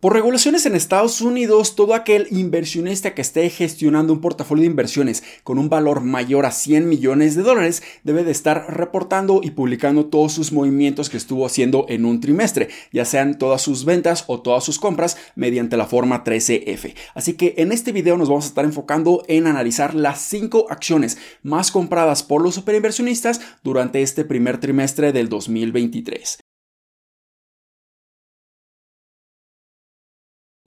Por regulaciones en Estados Unidos, todo aquel inversionista que esté gestionando un portafolio de inversiones con un valor mayor a 100 millones de dólares debe de estar reportando y publicando todos sus movimientos que estuvo haciendo en un trimestre, ya sean todas sus ventas o todas sus compras mediante la forma 13F. Así que en este video nos vamos a estar enfocando en analizar las 5 acciones más compradas por los superinversionistas durante este primer trimestre del 2023.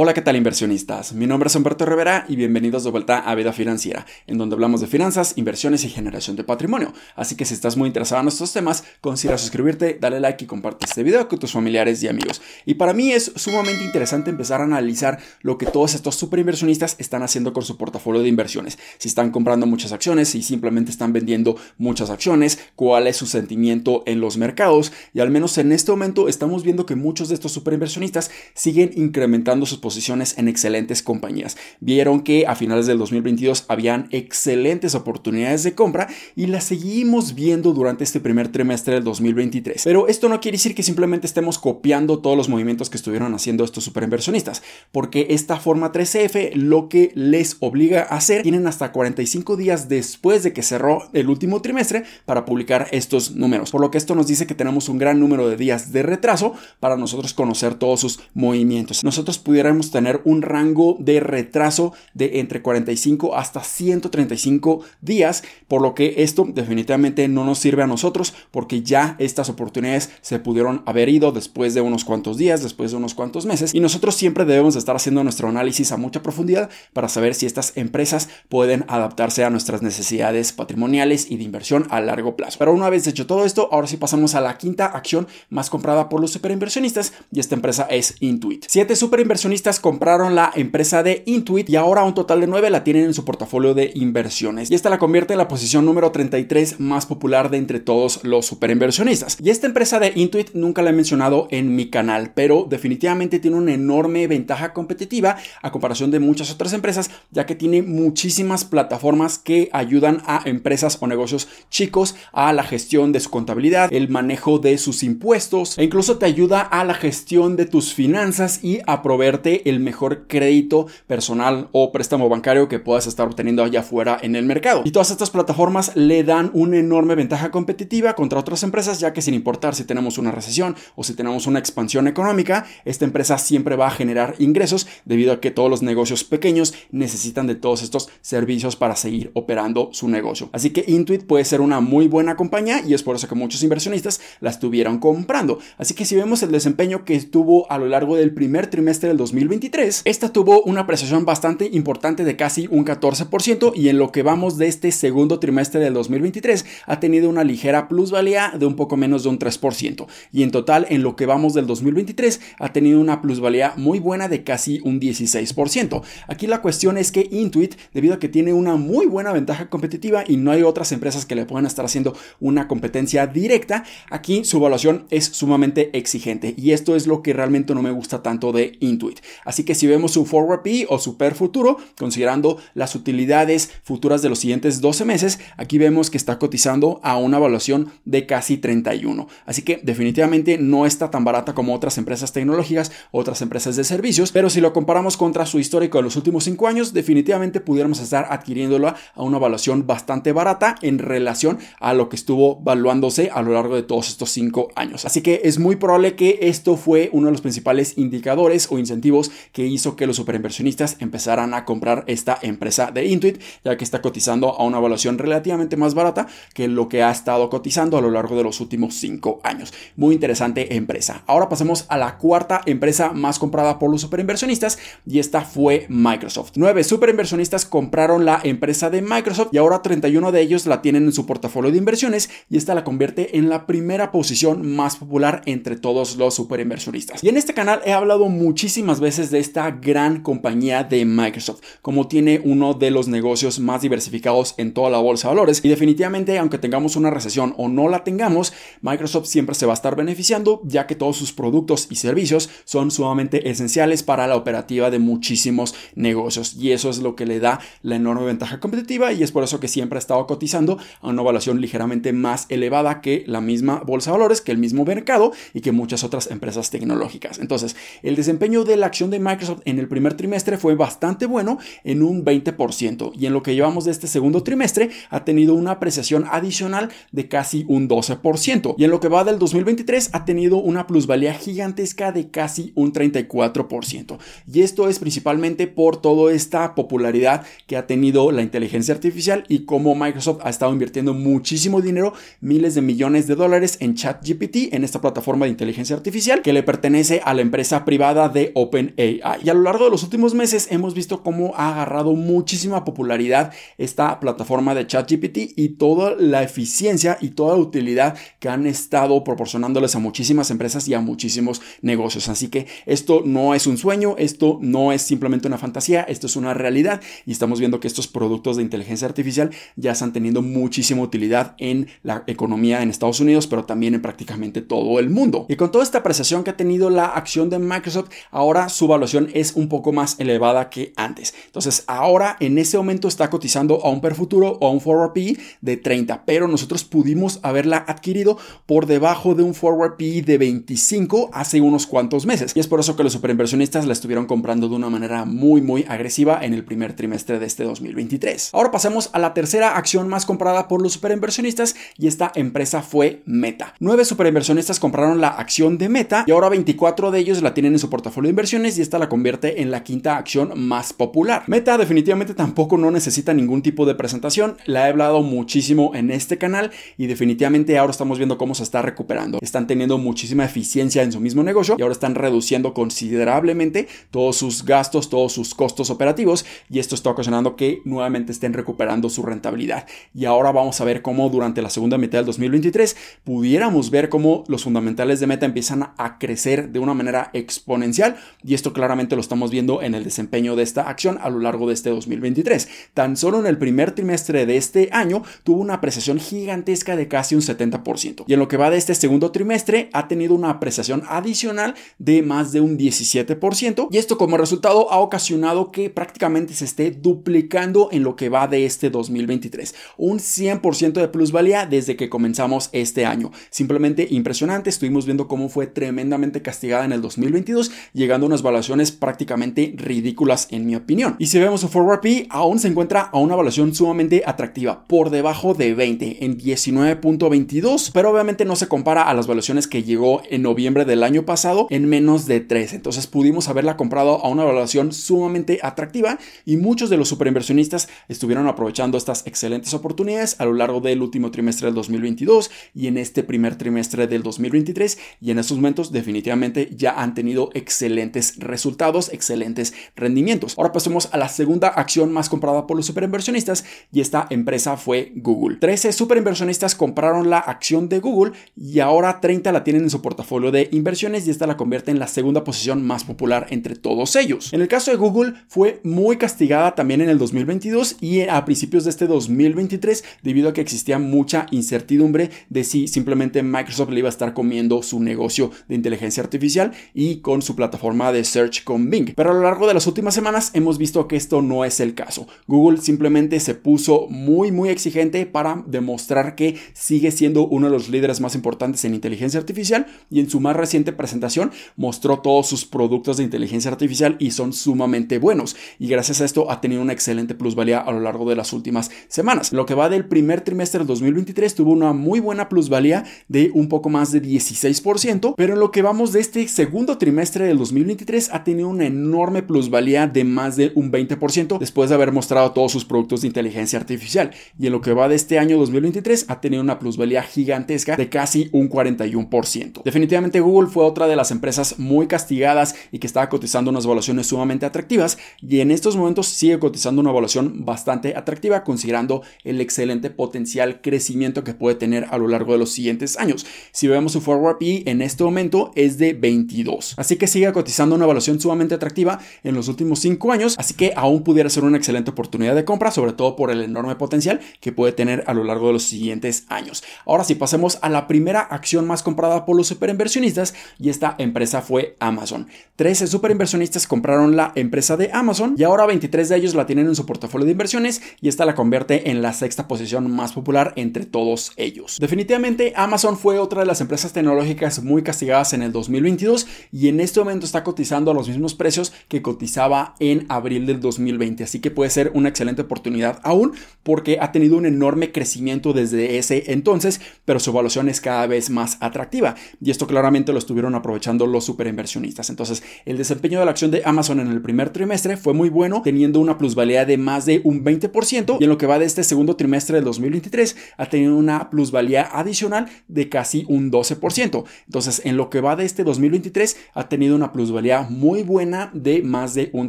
Hola, ¿qué tal inversionistas? Mi nombre es Humberto Rivera y bienvenidos de vuelta a Vida Financiera, en donde hablamos de finanzas, inversiones y generación de patrimonio. Así que si estás muy interesado en estos temas, considera suscribirte, dale like y comparte este video con tus familiares y amigos. Y para mí es sumamente interesante empezar a analizar lo que todos estos super inversionistas están haciendo con su portafolio de inversiones. Si están comprando muchas acciones, si simplemente están vendiendo muchas acciones, cuál es su sentimiento en los mercados. Y al menos en este momento estamos viendo que muchos de estos super inversionistas siguen incrementando sus posiciones en excelentes compañías. Vieron que a finales del 2022 habían excelentes oportunidades de compra y las seguimos viendo durante este primer trimestre del 2023. Pero esto no quiere decir que simplemente estemos copiando todos los movimientos que estuvieron haciendo estos superinversionistas, porque esta forma 3F lo que les obliga a hacer, tienen hasta 45 días después de que cerró el último trimestre para publicar estos números. Por lo que esto nos dice que tenemos un gran número de días de retraso para nosotros conocer todos sus movimientos. Nosotros pudiéramos tener un rango de retraso de entre 45 hasta 135 días, por lo que esto definitivamente no nos sirve a nosotros porque ya estas oportunidades se pudieron haber ido después de unos cuantos días, después de unos cuantos meses y nosotros siempre debemos estar haciendo nuestro análisis a mucha profundidad para saber si estas empresas pueden adaptarse a nuestras necesidades patrimoniales y de inversión a largo plazo. Pero una vez hecho todo esto, ahora sí pasamos a la quinta acción más comprada por los superinversionistas y esta empresa es Intuit. Siete superinversionistas compraron la empresa de Intuit y ahora un total de 9 la tienen en su portafolio de inversiones. Y esta la convierte en la posición número 33 más popular de entre todos los superinversionistas. Y esta empresa de Intuit nunca la he mencionado en mi canal, pero definitivamente tiene una enorme ventaja competitiva a comparación de muchas otras empresas, ya que tiene muchísimas plataformas que ayudan a empresas o negocios chicos a la gestión de su contabilidad, el manejo de sus impuestos e incluso te ayuda a la gestión de tus finanzas y a proveerte el mejor crédito personal o préstamo bancario que puedas estar obteniendo allá afuera en el mercado. Y todas estas plataformas le dan una enorme ventaja competitiva contra otras empresas, ya que sin importar si tenemos una recesión o si tenemos una expansión económica, esta empresa siempre va a generar ingresos debido a que todos los negocios pequeños necesitan de todos estos servicios para seguir operando su negocio. Así que Intuit puede ser una muy buena compañía y es por eso que muchos inversionistas la estuvieron comprando. Así que si vemos el desempeño que tuvo a lo largo del primer trimestre del 2020, 2023, esta tuvo una apreciación bastante importante de casi un 14% y en lo que vamos de este segundo trimestre del 2023 ha tenido una ligera plusvalía de un poco menos de un 3% y en total en lo que vamos del 2023 ha tenido una plusvalía muy buena de casi un 16%. Aquí la cuestión es que Intuit, debido a que tiene una muy buena ventaja competitiva y no hay otras empresas que le puedan estar haciendo una competencia directa, aquí su evaluación es sumamente exigente y esto es lo que realmente no me gusta tanto de Intuit. Así que si vemos su forward P o super futuro, considerando las utilidades futuras de los siguientes 12 meses, aquí vemos que está cotizando a una evaluación de casi 31. Así que definitivamente no está tan barata como otras empresas tecnológicas, otras empresas de servicios, pero si lo comparamos contra su histórico de los últimos 5 años, definitivamente pudiéramos estar adquiriéndolo a una evaluación bastante barata en relación a lo que estuvo valuándose a lo largo de todos estos 5 años. Así que es muy probable que esto fue uno de los principales indicadores o incentivos que hizo que los superinversionistas empezaran a comprar esta empresa de Intuit, ya que está cotizando a una evaluación relativamente más barata que lo que ha estado cotizando a lo largo de los últimos cinco años. Muy interesante empresa. Ahora pasemos a la cuarta empresa más comprada por los superinversionistas y esta fue Microsoft. Nueve superinversionistas compraron la empresa de Microsoft y ahora 31 de ellos la tienen en su portafolio de inversiones y esta la convierte en la primera posición más popular entre todos los superinversionistas. Y en este canal he hablado muchísimas veces de esta gran compañía de Microsoft, como tiene uno de los negocios más diversificados en toda la bolsa de valores. Y definitivamente, aunque tengamos una recesión o no la tengamos, Microsoft siempre se va a estar beneficiando, ya que todos sus productos y servicios son sumamente esenciales para la operativa de muchísimos negocios. Y eso es lo que le da la enorme ventaja competitiva y es por eso que siempre ha estado cotizando a una evaluación ligeramente más elevada que la misma bolsa de valores, que el mismo mercado y que muchas otras empresas tecnológicas. Entonces, el desempeño de la de Microsoft en el primer trimestre fue bastante bueno en un 20% y en lo que llevamos de este segundo trimestre ha tenido una apreciación adicional de casi un 12% y en lo que va del 2023 ha tenido una plusvalía gigantesca de casi un 34%. Y esto es principalmente por toda esta popularidad que ha tenido la inteligencia artificial y cómo Microsoft ha estado invirtiendo muchísimo dinero, miles de millones de dólares en ChatGPT, en esta plataforma de inteligencia artificial que le pertenece a la empresa privada de OpenAI. Y a lo largo de los últimos meses hemos visto cómo ha agarrado muchísima popularidad esta plataforma de ChatGPT y toda la eficiencia y toda la utilidad que han estado proporcionándoles a muchísimas empresas y a muchísimos negocios. Así que esto no es un sueño, esto no es simplemente una fantasía, esto es una realidad y estamos viendo que estos productos de inteligencia artificial ya están teniendo muchísima utilidad en la economía en Estados Unidos, pero también en prácticamente todo el mundo. Y con toda esta apreciación que ha tenido la acción de Microsoft, ahora su valuación es un poco más elevada que antes. Entonces, ahora en ese momento está cotizando a un per futuro o a un forward PE de 30, pero nosotros pudimos haberla adquirido por debajo de un forward PE de 25 hace unos cuantos meses. Y es por eso que los superinversionistas la estuvieron comprando de una manera muy, muy agresiva en el primer trimestre de este 2023. Ahora pasemos a la tercera acción más comprada por los superinversionistas y esta empresa fue Meta. Nueve superinversionistas compraron la acción de Meta y ahora 24 de ellos la tienen en su portafolio de y esta la convierte en la quinta acción más popular. Meta definitivamente tampoco no necesita ningún tipo de presentación, la he hablado muchísimo en este canal y definitivamente ahora estamos viendo cómo se está recuperando. Están teniendo muchísima eficiencia en su mismo negocio y ahora están reduciendo considerablemente todos sus gastos, todos sus costos operativos y esto está ocasionando que nuevamente estén recuperando su rentabilidad. Y ahora vamos a ver cómo durante la segunda mitad del 2023 pudiéramos ver cómo los fundamentales de Meta empiezan a crecer de una manera exponencial y esto claramente lo estamos viendo en el desempeño de esta acción a lo largo de este 2023. Tan solo en el primer trimestre de este año tuvo una apreciación gigantesca de casi un 70% y en lo que va de este segundo trimestre ha tenido una apreciación adicional de más de un 17% y esto como resultado ha ocasionado que prácticamente se esté duplicando en lo que va de este 2023. Un 100% de plusvalía desde que comenzamos este año. Simplemente impresionante, estuvimos viendo cómo fue tremendamente castigada en el 2022, llegando a unas valuaciones prácticamente ridículas en mi opinión. Y si vemos su forward P, aún se encuentra a una evaluación sumamente atractiva, por debajo de 20, en 19.22, pero obviamente no se compara a las valuaciones que llegó en noviembre del año pasado en menos de 3. Entonces pudimos haberla comprado a una evaluación sumamente atractiva y muchos de los superinversionistas estuvieron aprovechando estas excelentes oportunidades a lo largo del último trimestre del 2022 y en este primer trimestre del 2023 y en estos momentos definitivamente ya han tenido excelentes resultados, excelentes rendimientos. Ahora pasemos a la segunda acción más comprada por los superinversionistas y esta empresa fue Google. 13 superinversionistas compraron la acción de Google y ahora 30 la tienen en su portafolio de inversiones y esta la convierte en la segunda posición más popular entre todos ellos. En el caso de Google fue muy castigada también en el 2022 y a principios de este 2023 debido a que existía mucha incertidumbre de si simplemente Microsoft le iba a estar comiendo su negocio de inteligencia artificial y con su plataforma de search con Bing. Pero a lo largo de las últimas semanas hemos visto que esto no es el caso. Google simplemente se puso muy muy exigente para demostrar que sigue siendo uno de los líderes más importantes en inteligencia artificial y en su más reciente presentación mostró todos sus productos de inteligencia artificial y son sumamente buenos y gracias a esto ha tenido una excelente plusvalía a lo largo de las últimas semanas. Lo que va del primer trimestre del 2023 tuvo una muy buena plusvalía de un poco más de 16%, pero en lo que vamos de este segundo trimestre del 2023 ha tenido una enorme plusvalía de más de un 20% después de haber mostrado todos sus productos de inteligencia artificial. Y en lo que va de este año 2023 ha tenido una plusvalía gigantesca de casi un 41%. Definitivamente Google fue otra de las empresas muy castigadas y que estaba cotizando unas evaluaciones sumamente atractivas y en estos momentos sigue cotizando una evaluación bastante atractiva considerando el excelente potencial crecimiento que puede tener a lo largo de los siguientes años. Si vemos su forward PE en este momento es de 22. Así que sigue cotizando una evaluación sumamente atractiva en los últimos 5 años, así que aún pudiera ser una excelente oportunidad de compra, sobre todo por el enorme potencial que puede tener a lo largo de los siguientes años. Ahora sí, pasemos a la primera acción más comprada por los superinversionistas y esta empresa fue Amazon. 13 superinversionistas compraron la empresa de Amazon y ahora 23 de ellos la tienen en su portafolio de inversiones y esta la convierte en la sexta posición más popular entre todos ellos. Definitivamente Amazon fue otra de las empresas tecnológicas muy castigadas en el 2022 y en este momento está cotizando cotizando a los mismos precios que cotizaba en abril del 2020. Así que puede ser una excelente oportunidad aún porque ha tenido un enorme crecimiento desde ese entonces, pero su evaluación es cada vez más atractiva. Y esto claramente lo estuvieron aprovechando los superinversionistas. Entonces, el desempeño de la acción de Amazon en el primer trimestre fue muy bueno, teniendo una plusvalía de más de un 20%. Y en lo que va de este segundo trimestre del 2023, ha tenido una plusvalía adicional de casi un 12%. Entonces, en lo que va de este 2023, ha tenido una plusvalía muy buena de más de un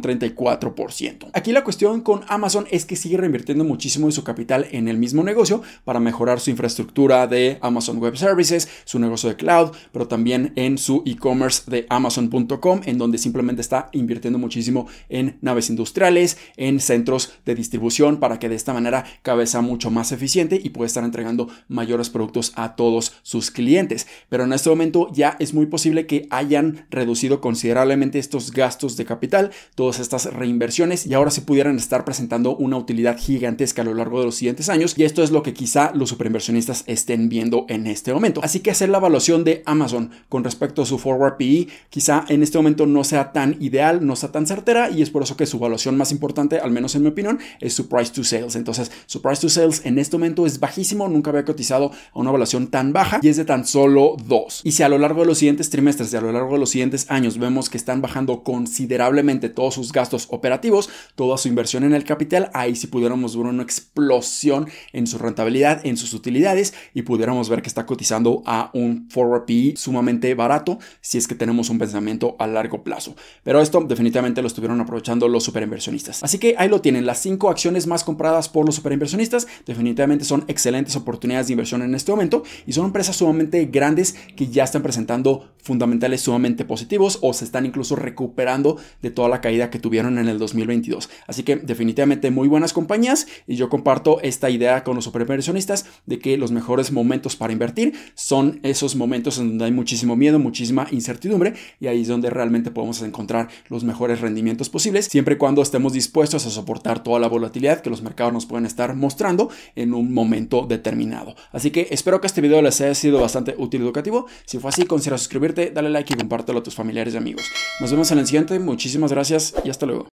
34%. Aquí la cuestión con Amazon es que sigue reinvirtiendo muchísimo de su capital en el mismo negocio para mejorar su infraestructura de Amazon Web Services, su negocio de cloud, pero también en su e-commerce de amazon.com, en donde simplemente está invirtiendo muchísimo en naves industriales, en centros de distribución para que de esta manera sea mucho más eficiente y pueda estar entregando mayores productos a todos sus clientes. Pero en este momento ya es muy posible que hayan reducido considerablemente estos gastos de capital, todas estas reinversiones y ahora se pudieran estar presentando una utilidad gigantesca a lo largo de los siguientes años y esto es lo que quizá los superinversionistas estén viendo en este momento. Así que hacer la evaluación de Amazon con respecto a su forward PE quizá en este momento no sea tan ideal, no sea tan certera y es por eso que su evaluación más importante, al menos en mi opinión, es su price to sales. Entonces, su price to sales en este momento es bajísimo, nunca había cotizado a una evaluación tan baja y es de tan solo 2. Y si a lo largo de los siguientes trimestres y a lo largo de los siguientes años vemos que están bajando considerablemente todos sus gastos operativos, toda su inversión en el capital, ahí sí pudiéramos ver una explosión en su rentabilidad, en sus utilidades y pudiéramos ver que está cotizando a un forward PE sumamente barato si es que tenemos un pensamiento a largo plazo. Pero esto definitivamente lo estuvieron aprovechando los superinversionistas. Así que ahí lo tienen, las cinco acciones más compradas por los superinversionistas definitivamente son excelentes oportunidades de inversión en este momento y son empresas sumamente grandes que ya están presentando fundamentales sumamente positivos o se están incluso recuperando de toda la caída que tuvieron en el 2022. Así que definitivamente muy buenas compañías y yo comparto esta idea con los superinversionistas de que los mejores momentos para invertir son esos momentos en donde hay muchísimo miedo, muchísima incertidumbre y ahí es donde realmente podemos encontrar los mejores rendimientos posibles siempre y cuando estemos dispuestos a soportar toda la volatilidad que los mercados nos pueden estar mostrando en un momento determinado. Así que espero que este video les haya sido bastante útil y educativo. Si fue así, considera suscribirte, dale like y compártelo a tus familiares y amigos. Nos vemos en el siguiente, muchísimas gracias y hasta luego.